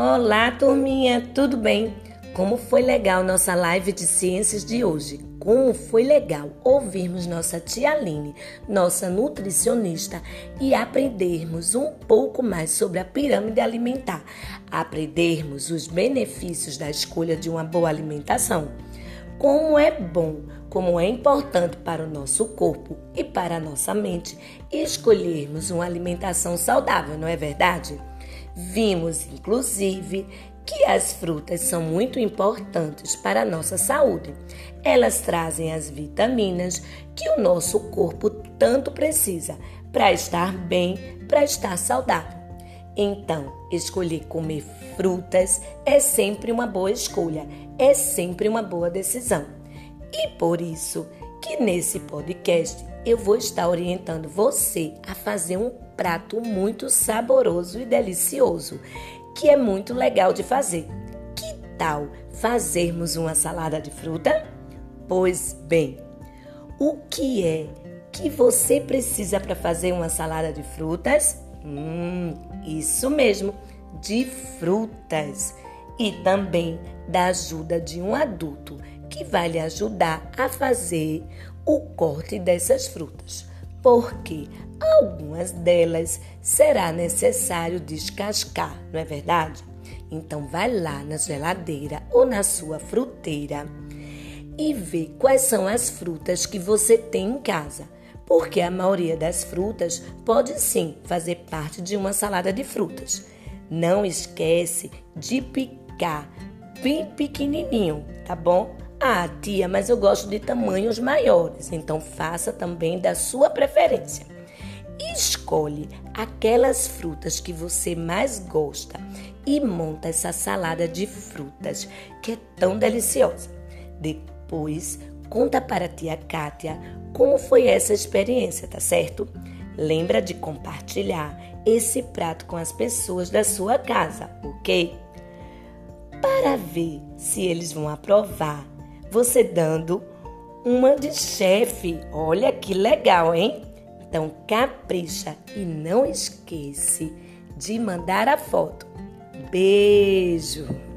Olá, turminha, tudo bem? Como foi legal nossa live de ciências de hoje? Como foi legal ouvirmos nossa tia Aline, nossa nutricionista, e aprendermos um pouco mais sobre a pirâmide alimentar, aprendermos os benefícios da escolha de uma boa alimentação. Como é bom, como é importante para o nosso corpo e para a nossa mente escolhermos uma alimentação saudável, não é verdade? Vimos, inclusive, que as frutas são muito importantes para a nossa saúde. Elas trazem as vitaminas que o nosso corpo tanto precisa para estar bem, para estar saudável. Então, escolher comer frutas é sempre uma boa escolha, é sempre uma boa decisão. E por isso que nesse podcast eu vou estar orientando você a fazer um prato muito saboroso e delicioso, que é muito legal de fazer. Que tal fazermos uma salada de fruta? Pois bem, o que é que você precisa para fazer uma salada de frutas? Hum, isso mesmo, de frutas. E também da ajuda de um adulto que vai lhe ajudar a fazer o corte dessas frutas, porque algumas delas será necessário descascar, não é verdade? Então vai lá na geladeira ou na sua fruteira e vê quais são as frutas que você tem em casa, porque a maioria das frutas pode sim fazer parte de uma salada de frutas. Não esquece de picar bem pequenininho, tá bom? Ah, tia, mas eu gosto de tamanhos maiores, então faça também da sua preferência. Escolhe aquelas frutas que você mais gosta e monta essa salada de frutas que é tão deliciosa. Depois, conta para a tia Kátia como foi essa experiência, tá certo? Lembra de compartilhar esse prato com as pessoas da sua casa, ok? Para ver se eles vão aprovar você dando uma de chefe. Olha que legal, hein? Então capricha e não esquece de mandar a foto. Beijo!